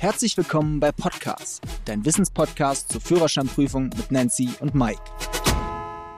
Herzlich willkommen bei Podcast, dein Wissenspodcast zur Führerscheinprüfung mit Nancy und Mike.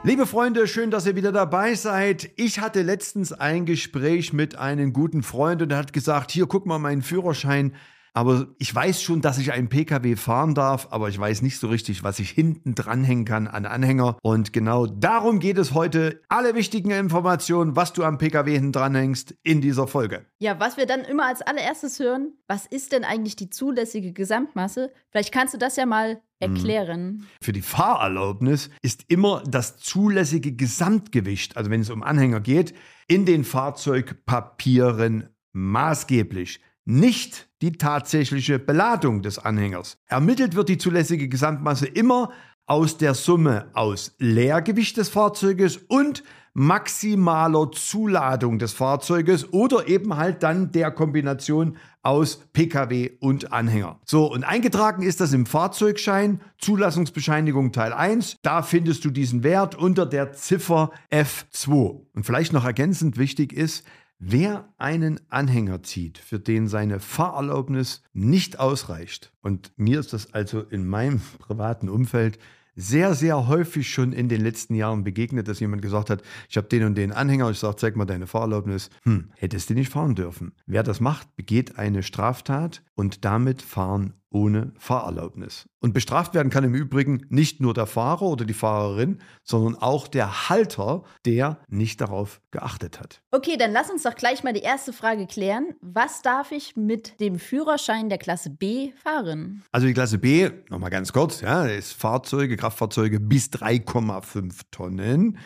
Liebe Freunde, schön, dass ihr wieder dabei seid. Ich hatte letztens ein Gespräch mit einem guten Freund und er hat gesagt, hier guck mal meinen Führerschein. Aber ich weiß schon, dass ich einen PKW fahren darf, aber ich weiß nicht so richtig, was ich hinten dranhängen kann an Anhänger. Und genau darum geht es heute. Alle wichtigen Informationen, was du am PKW hinten dranhängst, in dieser Folge. Ja, was wir dann immer als allererstes hören, was ist denn eigentlich die zulässige Gesamtmasse? Vielleicht kannst du das ja mal erklären. Für die Fahrerlaubnis ist immer das zulässige Gesamtgewicht, also wenn es um Anhänger geht, in den Fahrzeugpapieren maßgeblich nicht die tatsächliche Beladung des Anhängers. Ermittelt wird die zulässige Gesamtmasse immer aus der Summe aus Leergewicht des Fahrzeuges und maximaler Zuladung des Fahrzeuges oder eben halt dann der Kombination aus Pkw und Anhänger. So, und eingetragen ist das im Fahrzeugschein, Zulassungsbescheinigung Teil 1. Da findest du diesen Wert unter der Ziffer F2. Und vielleicht noch ergänzend wichtig ist, Wer einen Anhänger zieht, für den seine Fahrerlaubnis nicht ausreicht, und mir ist das also in meinem privaten Umfeld sehr, sehr häufig schon in den letzten Jahren begegnet, dass jemand gesagt hat, ich habe den und den Anhänger, ich sage, zeig mal deine Fahrerlaubnis. Hm, hättest du nicht fahren dürfen. Wer das macht, begeht eine Straftat und damit fahren ohne Fahrerlaubnis. Und bestraft werden kann im Übrigen nicht nur der Fahrer oder die Fahrerin, sondern auch der Halter, der nicht darauf geachtet hat. Okay, dann lass uns doch gleich mal die erste Frage klären. Was darf ich mit dem Führerschein der Klasse B fahren? Also die Klasse B, nochmal ganz kurz, ja, ist Fahrzeuge, Kraftfahrzeuge bis 3,5 Tonnen.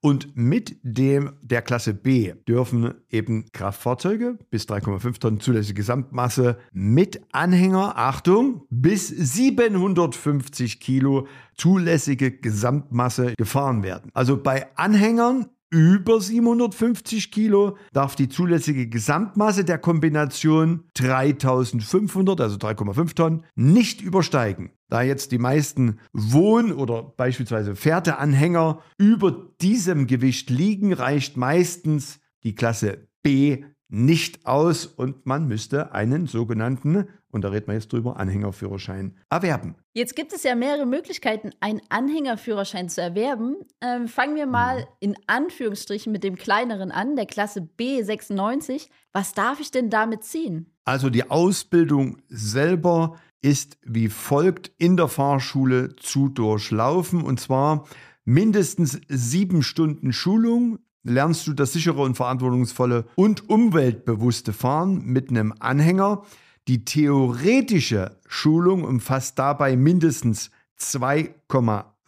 Und mit dem der Klasse B dürfen eben Kraftfahrzeuge bis 3,5 Tonnen zulässige Gesamtmasse mit Anhänger, Achtung, Achtung, bis 750 Kilo zulässige Gesamtmasse gefahren werden. Also bei Anhängern über 750 Kilo darf die zulässige Gesamtmasse der Kombination 3500, also 3,5 Tonnen, nicht übersteigen. Da jetzt die meisten Wohn- oder beispielsweise Pferdeanhänger über diesem Gewicht liegen, reicht meistens die Klasse B nicht aus und man müsste einen sogenannten, und da reden wir jetzt drüber, Anhängerführerschein erwerben. Jetzt gibt es ja mehrere Möglichkeiten, einen Anhängerführerschein zu erwerben. Ähm, fangen wir mal mhm. in Anführungsstrichen mit dem kleineren an, der Klasse B96. Was darf ich denn damit ziehen? Also die Ausbildung selber ist wie folgt in der Fahrschule zu durchlaufen und zwar mindestens sieben Stunden Schulung lernst du das sichere und verantwortungsvolle und umweltbewusste Fahren mit einem Anhänger. Die theoretische Schulung umfasst dabei mindestens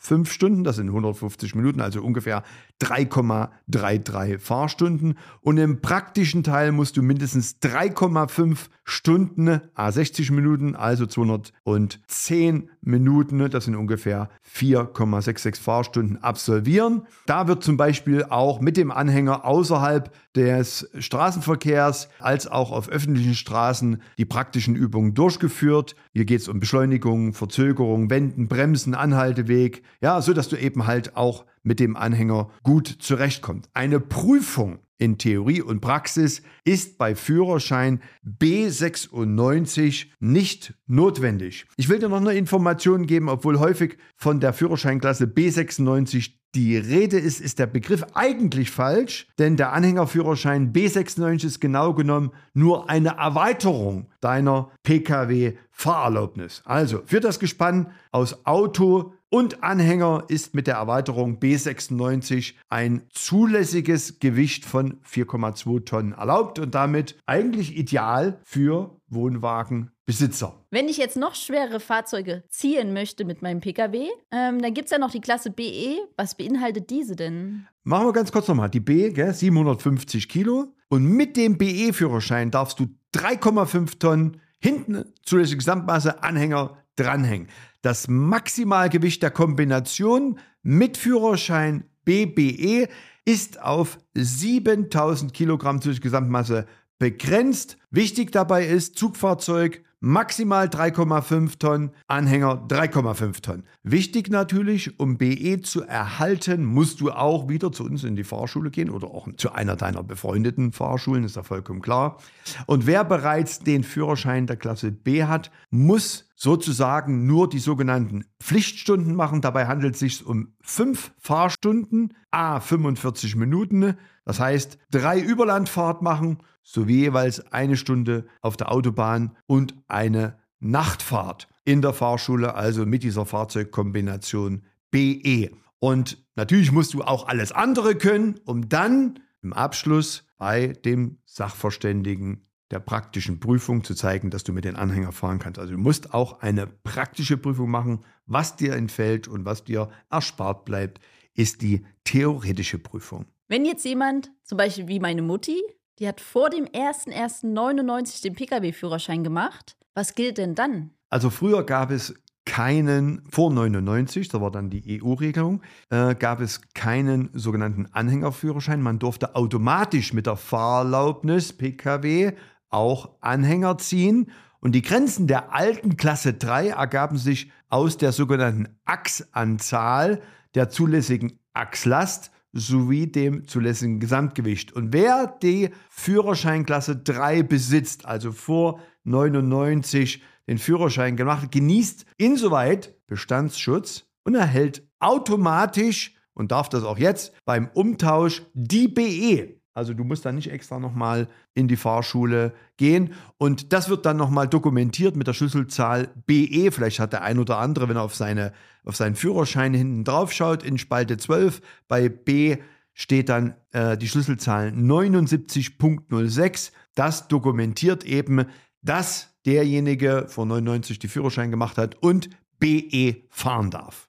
2,5 Stunden, das sind 150 Minuten, also ungefähr 3,33 Fahrstunden. Und im praktischen Teil musst du mindestens 3,5 Stunden, a 60 Minuten, also 210 Minuten, das sind ungefähr 4,66 Fahrstunden absolvieren. Da wird zum Beispiel auch mit dem Anhänger außerhalb des Straßenverkehrs als auch auf öffentlichen Straßen die praktischen Übungen durchgeführt. Hier geht es um Beschleunigung, Verzögerung, Wenden, Bremsen, Anhalteweg, ja, so dass du eben halt auch mit dem Anhänger gut zurechtkommt. Eine Prüfung in Theorie und Praxis ist bei Führerschein B96 nicht notwendig. Ich will dir noch eine Information geben, obwohl häufig von der Führerscheinklasse B96 die Rede ist, ist der Begriff eigentlich falsch, denn der Anhängerführerschein B96 ist genau genommen nur eine Erweiterung deiner Pkw-Fahrerlaubnis. Also für das Gespann aus Auto, und Anhänger ist mit der Erweiterung B96 ein zulässiges Gewicht von 4,2 Tonnen erlaubt und damit eigentlich ideal für Wohnwagenbesitzer. Wenn ich jetzt noch schwere Fahrzeuge ziehen möchte mit meinem Pkw, ähm, dann gibt es ja noch die Klasse BE. Was beinhaltet diese denn? Machen wir ganz kurz nochmal. Die B, gell, 750 Kilo. Und mit dem BE-Führerschein darfst du 3,5 Tonnen hinten zulässige Gesamtmasse Anhänger dranhängen. Das Maximalgewicht der Kombination mit Führerschein BBE ist auf 7000 Kilogramm Gesamtmasse begrenzt. Wichtig dabei ist, Zugfahrzeug maximal 3,5 Tonnen, Anhänger 3,5 Tonnen. Wichtig natürlich, um BE zu erhalten, musst du auch wieder zu uns in die Fahrschule gehen oder auch zu einer deiner befreundeten Fahrschulen, ist ja vollkommen klar. Und wer bereits den Führerschein der Klasse B hat, muss sozusagen nur die sogenannten Pflichtstunden machen. Dabei handelt es sich um fünf Fahrstunden, a 45 Minuten. Das heißt, drei Überlandfahrt machen sowie jeweils eine Stunde auf der Autobahn und eine Nachtfahrt in der Fahrschule, also mit dieser Fahrzeugkombination BE. Und natürlich musst du auch alles andere können, um dann im Abschluss bei dem Sachverständigen der praktischen Prüfung zu zeigen, dass du mit den Anhänger fahren kannst. Also du musst auch eine praktische Prüfung machen. Was dir entfällt und was dir erspart bleibt, ist die theoretische Prüfung. Wenn jetzt jemand, zum Beispiel wie meine Mutti, die hat vor dem 01.01.99 den Pkw-Führerschein gemacht. Was gilt denn dann? Also früher gab es keinen, vor 99, da war dann die EU-Regelung, äh, gab es keinen sogenannten Anhängerführerschein. Man durfte automatisch mit der Fahrerlaubnis Pkw auch Anhänger ziehen. Und die Grenzen der alten Klasse 3 ergaben sich aus der sogenannten Achsanzahl der zulässigen Achslast sowie dem zulässigen Gesamtgewicht. Und wer die Führerscheinklasse 3 besitzt, also vor 99 den Führerschein gemacht, genießt insoweit Bestandsschutz und erhält automatisch und darf das auch jetzt beim Umtausch die BE. Also du musst dann nicht extra nochmal in die Fahrschule gehen. Und das wird dann nochmal dokumentiert mit der Schlüsselzahl BE. Vielleicht hat der ein oder andere, wenn er auf, seine, auf seinen Führerschein hinten drauf schaut, in Spalte 12, bei B steht dann äh, die Schlüsselzahl 79.06. Das dokumentiert eben, dass derjenige vor 99 die Führerschein gemacht hat und BE fahren darf.